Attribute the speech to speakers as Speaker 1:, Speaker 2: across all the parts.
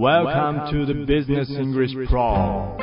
Speaker 1: Welcome to the Business English Pro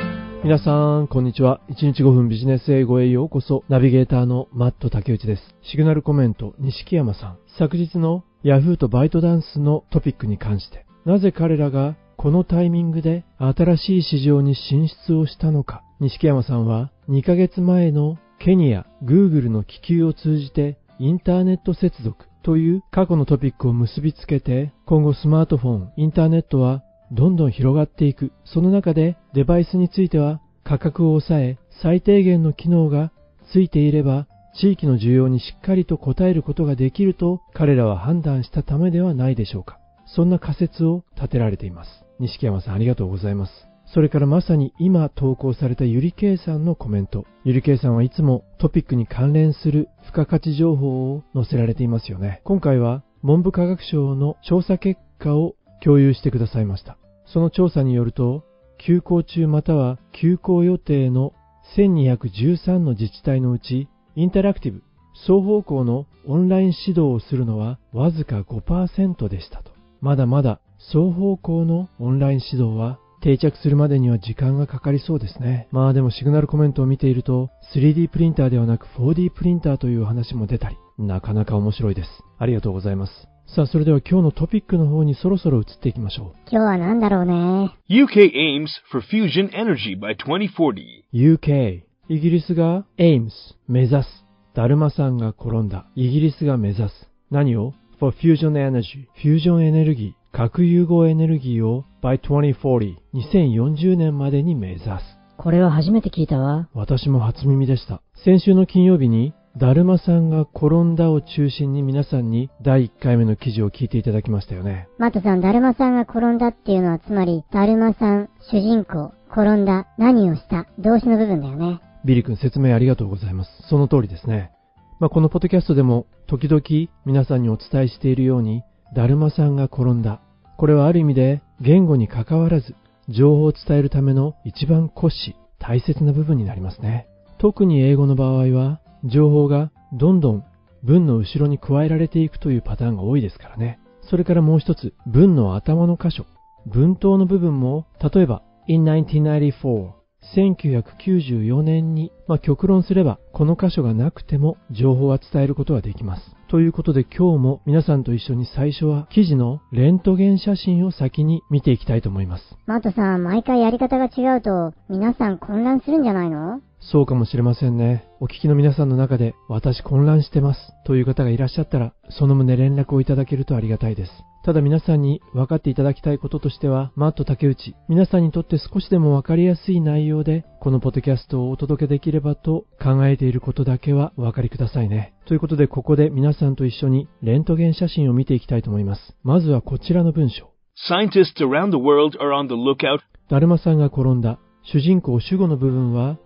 Speaker 2: 皆さん、こんにちは。1日5分ビジネス英語へようこそ。ナビゲーターのマット竹内です。シグナルコメント、西山さん。昨日の Yahoo とバイトダンスのトピックに関して、なぜ彼らがこのタイミングで新しい市場に進出をしたのか。西山さんは2ヶ月前のケニア、Google の気球を通じてインターネット接続という過去のトピックを結びつけて、今後スマートフォン、インターネットはどんどん広がっていく。その中でデバイスについては価格を抑え、最低限の機能がついていれば、地域の需要にしっかりと応えることができると彼らは判断したためではないでしょうか。そんな仮説を立てられています。西木山さんありがとうございます。それからまさに今投稿されたゆりけいさんのコメント。ゆりけいさんはいつもトピックに関連する付加価値情報を載せられていますよね。今回は文部科学省の調査結果を共有してくださいました。その調査によると、休校中または休校予定の1213の自治体のうち、インタラクティブ、双方向のオンライン指導をするのはわずか5%でしたと。まだまだ双方向のオンライン指導は定着するまでには時間がかかりそうですね。まあでもシグナルコメントを見ていると 3D プリンターではなく 4D プリンターという話も出たり、なかなか面白いです。ありがとうございます。さあ、それでは今日のトピックの方にそろそろ移っていきましょう。
Speaker 3: 今日は何だろうね。
Speaker 1: UK aims for fusion energy by 2040
Speaker 2: UK イギリスが aims 目指す。だるまさんが転んだ。イギリスが目指す。何を？For fusion energy フュージョンエネルギー。核融合エネルギーを by 2040 2040年までに目指す。
Speaker 3: これは初めて聞いたわ。
Speaker 2: 私も初耳でした。先週の金曜日に、だるまさんが転んだを中心に皆さんに第1回目の記事を聞いていただきましたよね。
Speaker 3: マットさん、だるまさんが転んだっていうのはつまり、だるまさん、主人公、転んだ、何をした、動詞の部分だよね。
Speaker 2: ビリ君説明ありがとうございます。その通りですね。まあ、このポッドキャストでも時々皆さんにお伝えしているように、だるまさんが転んだ。これはある意味で言語に関わらず情報を伝えるための一番骨子、大切な部分になりますね。特に英語の場合は情報がどんどん文の後ろに加えられていくというパターンが多いですからね。それからもう一つ、文の頭の箇所。文頭の部分も、例えば、in 1994 1994年に、まあ、極論すれば、この箇所がなくても情報は伝えることはできます。ということで今日も皆さんと一緒に最初は記事のレントゲン写真を先に見ていきたいと思います。
Speaker 3: マットさん、毎回やり方が違うと皆さん混乱するんじゃないの？
Speaker 2: そうかもしれませんね。お聞きの皆さんの中で私混乱してますという方がいらっしゃったらその旨連絡をいただけるとありがたいです。ただ皆さんに分かっていただきたいこととしては、マット竹内、皆さんにとって少しでも分かりやすい内容で、このポッドキャストをお届けできればと考えていることだけはお分かりくださいね。ということで、ここで皆さんと一緒にレントゲン写真を見ていきたいと思います。まずはこちらの文章。
Speaker 1: Scientists around the world are on the lookout.
Speaker 2: だるまさんが転んだ。主人公主語の部分は、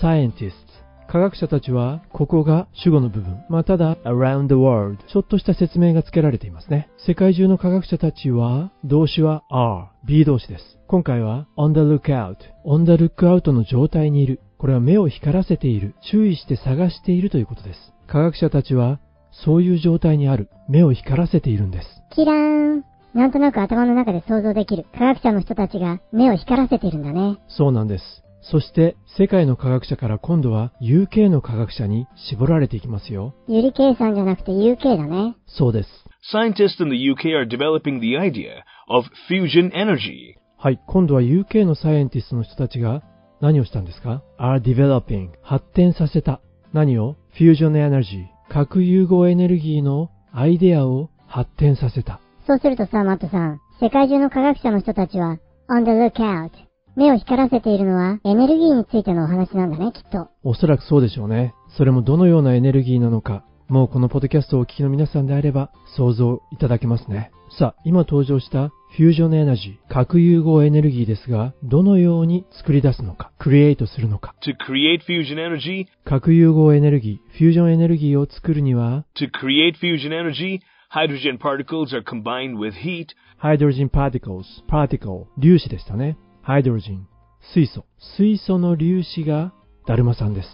Speaker 2: scientists 科学者たちは、ここが主語の部分。まあ、ただ、around the world。ちょっとした説明が付けられていますね。世界中の科学者たちは、動詞は are、B 動詞です。今回は、on the lookout。on the lookout の状態にいる。これは目を光らせている。注意して探しているということです。科学者たちは、そういう状態にある。目を光らせているんです。
Speaker 3: キラーン。なんとなく頭の中で想像できる。科学者の人たちが目を光らせているんだね。
Speaker 2: そうなんです。そして世界の科学者から今度は UK の科学者に絞られていきますよ。
Speaker 3: ゆりけいさんじゃなくて UK だね。
Speaker 2: そうです。
Speaker 1: Scientists in the UK are developing the idea of fusion energy.
Speaker 2: はい、今度は UK のサイエンティストの人たちが何をしたんですか ?are developing 発展させた。何を ?fusion energy 核融合エネルギーのアイデアを発展させた。
Speaker 3: そうするとさ、マットさん、世界中の科学者の人たちは on the lookout 目を光らせているのはエネルギーについてのお話なんだね、きっと。
Speaker 2: おそらくそうでしょうね。それもどのようなエネルギーなのか、もうこのポッドキャストをお聞きの皆さんであれば想像いただけますね。さあ、今登場したフュージョンエナジー、核融合エネルギーですが、どのように作り出すのか、クリエイトするのか。
Speaker 1: To create fusion energy,
Speaker 2: 核融合エネルギー、フュージョンエネルギーを作るには、
Speaker 1: to create fusion energy, hydrogen particles are combined with heat.
Speaker 2: hydrogen particles, particle, 粒子でしたね。ハイドロジン、水素。水素の粒子がだるまさんです。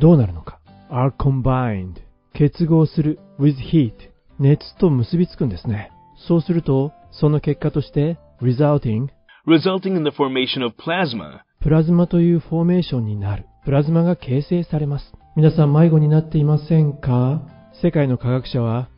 Speaker 2: どうなるのか ?are combined 結合する with heat 熱と結びつくんですね。そうすると、その結果として resulting
Speaker 1: resulting in the formation of plasma.
Speaker 2: プラズマというフォーメーションになる。プラズマが形成されます。皆さん迷子になっていませんか？世界の科学者は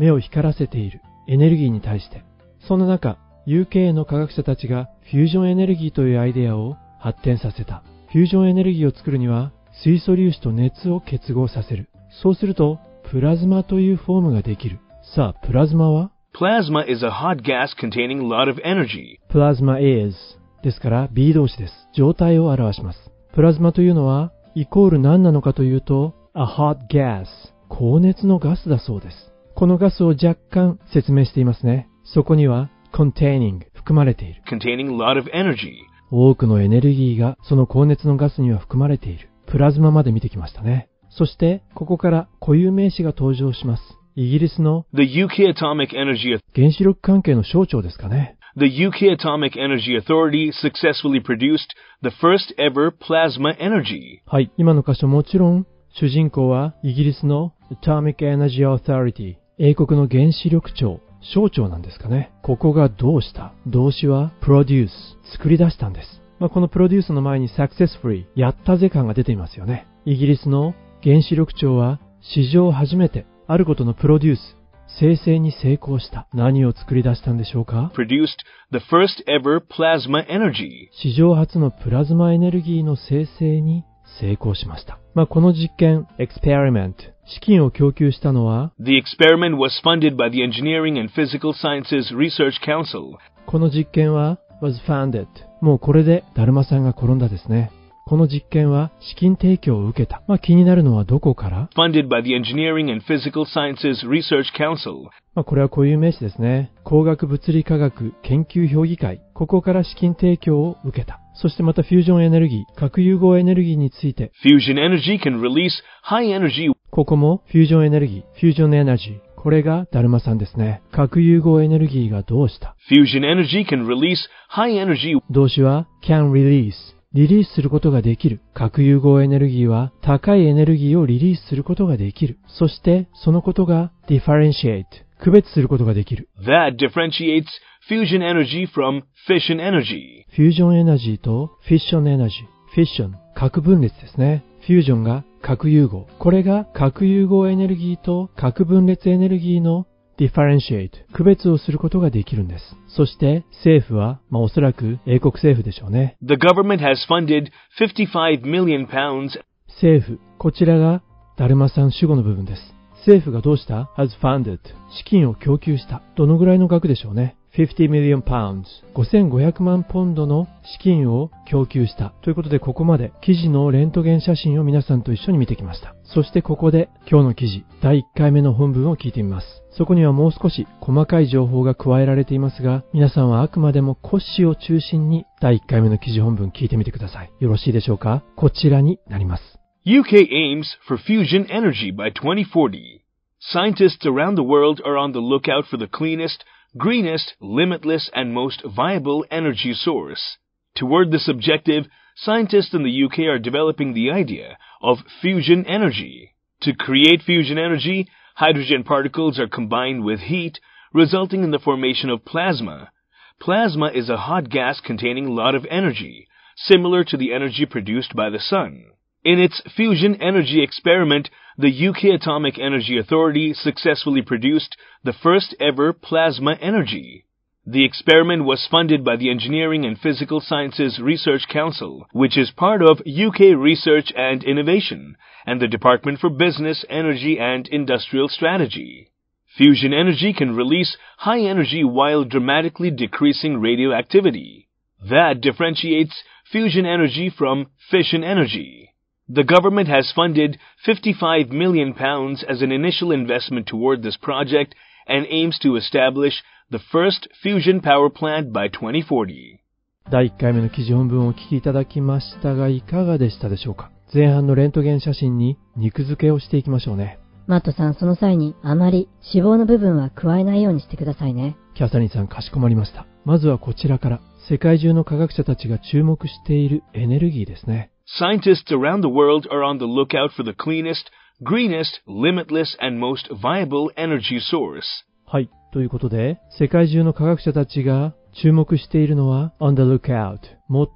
Speaker 2: 目を光らせているエネルギーに対して。そんな中、UK の科学者たちがフュージョンエネルギーというアイデアを発展させた。フュージョンエネルギーを作るには水素粒子と熱を結合させる。そうすると、プラズマというフォームができる。さあ、プラズマは
Speaker 1: ？Plasma is a hot gas containing a lot of energy.
Speaker 2: プラズマ is ですから B 動詞です。状態を表します。プラズマというのはイコール何なのかというと a hot gas 高熱のガスだそうです。このガスを若干説明していますね。そこには containing 含まれている。
Speaker 1: containing a lot of energy.
Speaker 2: 多くのエネルギーがその高熱のガスには含まれている。プラズマまで見てきましたね。そしてここから固有名詞が登場します。イギリスの
Speaker 1: The UK Atomic Energy
Speaker 2: 原子力関係の省庁ですかね。
Speaker 1: The UK Atomic Energy Authority successfully produced the first ever plasma energy.
Speaker 2: はい。今の箇所もちろん、主人公はイギリスの Atomic Energy Authority、英国の原子力庁、省庁なんですかね。ここがどうした？動詞は produce、作り出したんです。まあ、このプロデュースの前に successfully、やったぜ感が出ていますよね。イギリスの原子力庁は史上初めてあることのプロデュース、生成に成功した。何を作り出したんでしょうか
Speaker 1: ？Produced the first ever plasma energy.
Speaker 2: 史上初のプラズマエネルギーの生成に成功しました。まあ、この実験、experiment、資金を供給したのは、
Speaker 1: The experiment was funded by the Engineering and Physical Sciences Research Council.
Speaker 2: この実験は was funded。もうこれでだるまさんが転んだですね。この実験は資金提供を受けた。まあ、気になるのはどこから
Speaker 1: Funded by the Engineering and Physical Sciences Research Council.
Speaker 2: まあ、これは固有名詞ですね。工学物理科学研究評議会。ここから資金提供を受けた。そしてまたフュージョンエネルギー、核融合エネルギーについて、
Speaker 1: Fusion energy can release high energy
Speaker 2: ここもフュージョンエネルギー、フュージョンエナジー。これがだるまさんですね。核融合エネルギーがどうした
Speaker 1: ？Fusion energy can release high energy
Speaker 2: 動詞は can release。リリースすることができる。核融合エネルギーは高いエネルギーをリリースすることができる。そしてそのことが differentiate。区別することができる。
Speaker 1: that differentiates fusion energy from fission energy.
Speaker 2: フュージョンエナジーとフィッションエナジー。フィッション、核分裂ですね。フュージョンが核融合。これが核融合エネルギーと核分裂エネルギーの differentiate、区別をすることができるんです。そして政府は、まあおそらく英国政府でしょうね。
Speaker 1: The government has funded 55 million pounds
Speaker 2: 政府、こちらがだるまさん主語の部分です。政府がどうした ?has funded 資金を供給した。どのぐらいの額でしょうね？50 million pounds 5500万ポンドの資金を供給した。ということでここまで記事のレントゲン写真を皆さんと一緒に見てきました。そしてここで今日の記事第1回目の本文を聞いてみます。そこにはもう少し細かい情報が加えられていますが、皆さんはあくまでも骨子を中心に第1回目の記事本文聞いてみてください。よろしいでしょうか？こちらになります。
Speaker 1: UK aims for fusion energy by 2040. Scientists around the world are on the lookout for the cleanest, greenest, limitless, and most viable energy source. Toward this objective, scientists in the UK are developing the idea of fusion energy. To create fusion energy, hydrogen particles are combined with heat, resulting in the formation of plasma. Plasma is a hot gas containing a lot of energy, similar to the energy produced by the sun. In its fusion energy experiment, the UK Atomic Energy Authority successfully produced the first ever plasma energy. The experiment was funded by the Engineering and Physical Sciences Research Council, which is part of UK Research and Innovation, and the Department for Business, Energy and Industrial Strategy. Fusion energy can release high energy while dramatically decreasing radioactivity. That differentiates fusion energy from fission energy. The government has funded 55 million pounds as an initial investment toward this project and aims to establish the first fusion power plant by 2040.
Speaker 2: 第1回目の記事本文をお聞きいただきましたが、いかがでしたでしょうか？前半のレントゲン写真に肉付けをしていきましょうね。
Speaker 4: マットさん、その際にあまり脂肪の部分は加えないようにしてくださいね。
Speaker 2: キャサリンさんかしこまりました。まずはこちらから、世界中の科学者たちが注目しているエネルギーですね。
Speaker 1: Scientists around the world are on the lookout for the cleanest, greenest, limitless, and most viable energy source.
Speaker 2: はい。ということで、世界中の科学者たちが注目しているのは on the lookout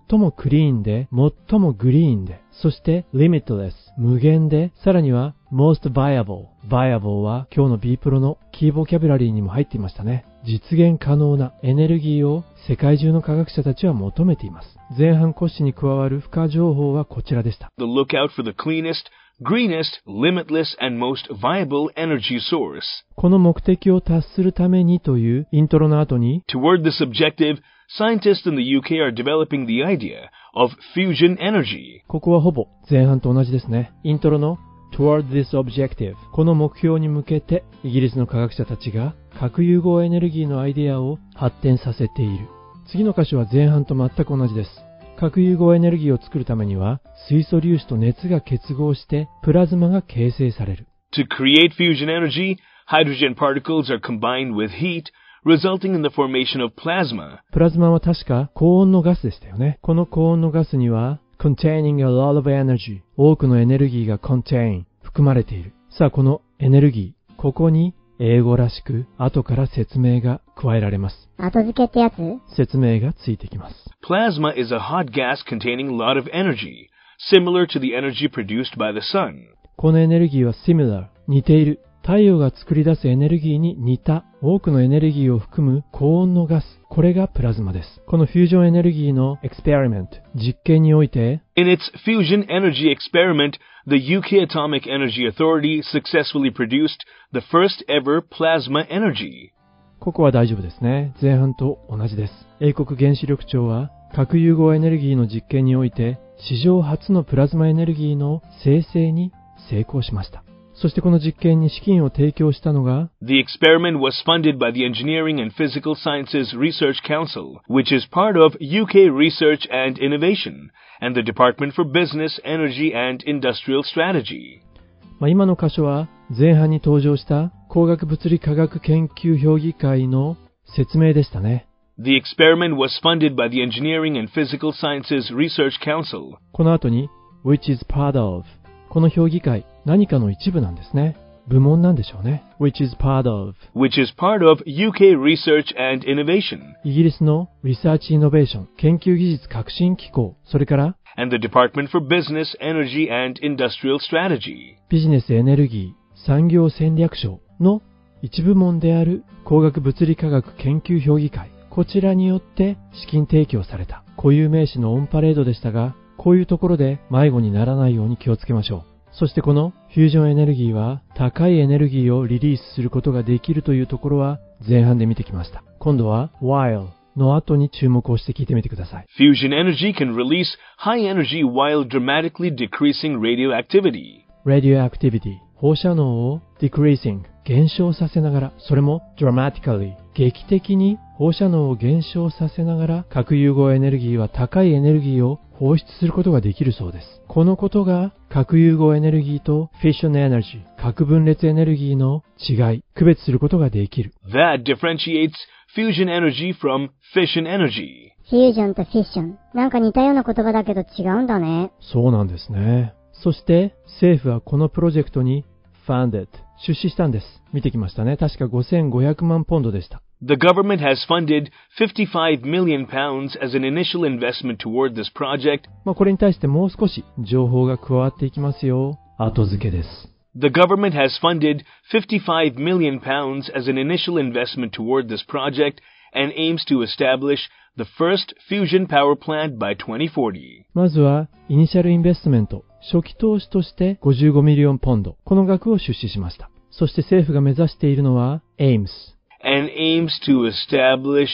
Speaker 2: 最もクリーンで最もグリーンでそして limitless 無限でさらには most viable viable は今日の B プロのキーボキャブラリーにも入っていましたね実現可能なエネルギーを世界中の科学者たちは求めています前半骨子に加わる付加情報はこちらでした
Speaker 1: The lookout for the cleanest, greenest, limitless, and most viable energy source.
Speaker 2: この目的を達するためにというイントロの後に
Speaker 1: Toward this objective, scientists in the UK are developing the idea of fusion energy.
Speaker 2: ここはほぼ前半と同じですね。イントロの Toward this objective この目標に向けてイギリスの科学者たちが核融合エネルギーのアイデアを発展させている。次の箇所は前半と全く同じです。核融合エネルギーを作るためには水素粒子と熱が結合してプラズマが形成される。
Speaker 1: To create fusion energy, hydrogen particles are combined with heat, resulting in the formation of plasma.
Speaker 2: プラズマは確か高温のガスでしたよね。この高温のガスには containing a lot of energy 多くのエネルギーが contain 含まれている。さあこのエネルギー、ここに英語らしく後から説明が加えられます。
Speaker 3: 後付けってやつ
Speaker 2: 説明がついてきます。
Speaker 1: Plasma is a hot gas containing a lot of energy, similar to the energy produced by the sun.
Speaker 2: このエネルギーは similar 似ている。太陽が作り出すエネルギーに似た多くのエネルギーを含む高温のガス。これがプラズマです。このフュージョンエネルギーのエクスペリメント、実験において
Speaker 1: In its fusion energy experiment, the UK Atomic Energy Authority successfully produced the first ever plasma energy.
Speaker 2: ここは大丈夫ですね。前半と同じです。英国原子力庁は核融合エネルギーの実験において史上初のプラズマエネルギーの生成に成功しました。そしてこの実験に資金を提供したのが
Speaker 1: The experiment was funded by the Engineering and Physical Sciences Research Council, which is part of UK Research and Innovation, and the Department for Business, Energy and Industrial Strategy.
Speaker 2: まあ、今の箇所は前半に登場した工学物理科学研究評議会の説明でしたね。
Speaker 1: The experiment was funded by the Engineering and Physical Sciences Research Council.
Speaker 2: この後に which is part of この評議会、何かの一部なんですね。部門なんでしょうね。which is part of,
Speaker 1: which is part of UK research and innovation.
Speaker 2: イギリスのリサーチイノベーション、研究技術革新機構、それから、ビジネスエネルギー、産業戦略省の一部門である工学物理科学研究評議会。こちらによって資金提供された固有名詞のオンパレードでしたが、こういうところで迷子にならないように気をつけましょう。そしてこのフュージョンエネルギーは高いエネルギーをリリースすることができるというところは前半で見てきました。今度は while の後に注目をして聞いてみてください。
Speaker 1: Fusion energy can release high energy while dramatically decreasing radioactivity.
Speaker 2: radioactivity 放射能を decreasing 減少させながらそれも dramatically 劇的に放射能を減少させながら核融合エネルギーは高いエネルギーを放出することができるそうですこのことが核融合エネルギーと fission energy 核分裂エネルギーの違い区別することができる
Speaker 1: That differentiates fusion energy from fission energy.
Speaker 3: フュージョンとフィッション。なんか似たような言葉だけど違うんだね。
Speaker 2: そうなんですねそして政府はこのプロジェクトに funded 出資したんです見てきましたね確か5500万ポンドでした
Speaker 1: The government has funded 55 million pounds as an initial investment toward this project.
Speaker 2: まあ、これに対してもう少し情報が加わっていきますよ。後付けです。
Speaker 1: The government has funded 55 million pounds as an initial investment toward this project and aims to establish the first fusion power plant by 2040.
Speaker 2: まずは、イニシャルインベストメント、初期投資として55ミリオンポンド、この額を出資しました。そして政府が目指しているのは、AIMS。
Speaker 1: and aims to establish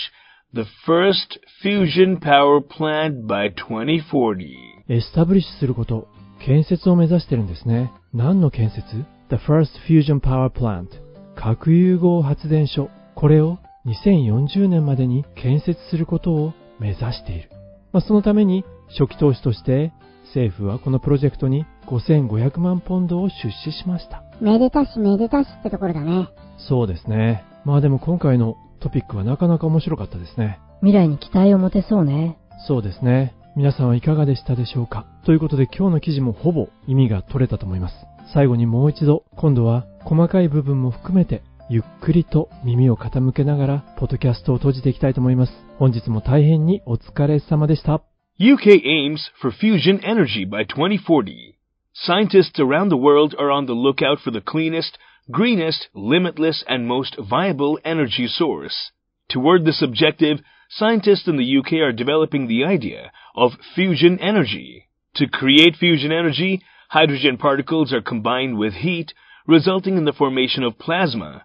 Speaker 1: the first fusion power plant by 2040.
Speaker 2: establish すること、建設を目指してるんですね。何の建設 ?The First Fusion Power Plant。核融合発電所。これを2040年までに建設することを目指している。まあ、そのために初期投資として政府はこのプロジェクトに5500万ポンドを出資しました。
Speaker 3: めでたしめでたしってところだね。
Speaker 2: そうですね。まあでも今回のトピックはなかなか面白かったですね。
Speaker 4: 未来に期待を持てそうね。
Speaker 2: そうですね。皆さんはいかがでしたでしょうか？ということで今日の記事もほぼ意味が取れたと思います。最後にもう一度、今度は細かい部分も含めてゆっくりと耳を傾けながら、ポッドキャストを閉じていきたいと思います。本日も大変にお疲れ様でした。
Speaker 1: UK aims for fusion energy by 2040. Scientists around the world are on the lookout for the cleanest, greenest, limitless, and most viable energy source. Toward this objective, scientists in the UK are developing the idea of fusion energy. To create fusion energy, hydrogen particles are combined with heat, resulting in the formation of plasma.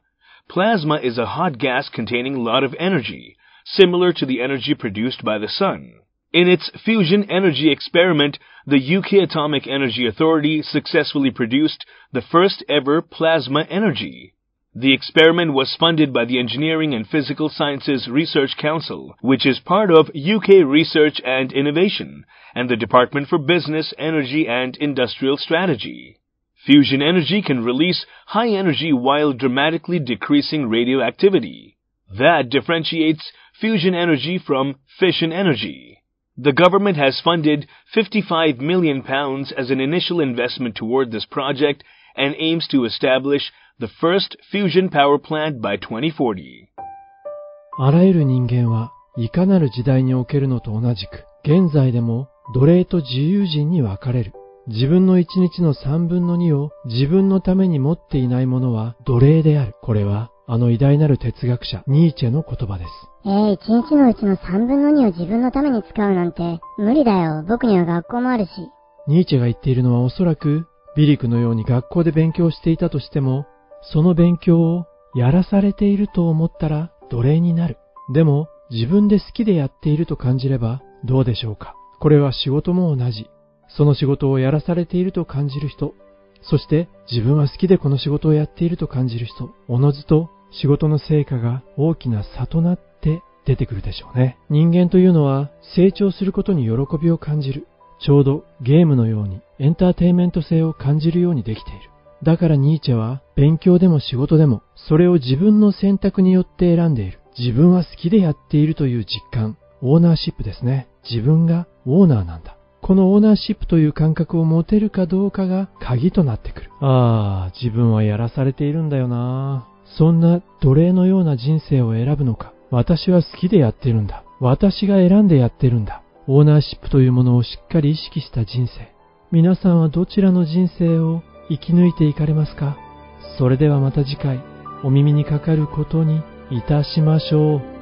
Speaker 1: Plasma is a hot gas containing a lot of energy, similar to the energy produced by the sun. In its fusion energy experiment, the UK Atomic Energy Authority successfully produced the first ever plasma energy. The experiment was funded by the Engineering and Physical Sciences Research Council, which is part of UK Research and Innovation and the Department for Business, Energy and Industrial Strategy. Fusion energy can release high energy while dramatically decreasing radioactivity. That differentiates fusion energy from fission energy. The government has funded 55 million pounds as an initial investment toward this project and aims to establish the first fusion power plant by 2040.
Speaker 2: あらゆる人間はいかなる時代におけるのと同じく、現在でも奴隷と自由人に分かれる。自分の一日の三分の二を自分のために持っていない者は奴隷である。これは あの偉大なる哲学者ニーチェの言葉です。
Speaker 3: えー、一日のうちの三分の二を自分のために使うなんて、無理だよ。僕には学校もあるし。
Speaker 2: ニーチェが言っているのはおそらく、ビリクのように学校で勉強していたとしても、その勉強をやらされていると思ったら奴隷になる。でも、自分で好きでやっていると感じればどうでしょうか。これは仕事も同じ。その仕事をやらされていると感じる人、そして自分は好きでこの仕事をやっていると感じる人、おのずと仕事の成果が大きな差となって出てくるでしょうね。人間というのは成長することに喜びを感じる。ちょうどゲームのようにエンターテインメント性を感じるようにできている。だからニーチェは勉強でも仕事でもそれを自分の選択によって選んでいる。自分は好きでやっているという実感、オーナーシップですね。自分がオーナーなんだ。このオーナーシップという感覚を持てるかどうかが鍵となってくる。ああ、自分はやらされているんだよな。そんな奴隷のような人生を選ぶのか。私は好きでやってるんだ。私が選んでやってるんだ。オーナーシップというものをしっかり意識した人生。皆さんはどちらの人生を生き抜いていかれますか？それではまた次回、お耳にかかることにいたしましょう。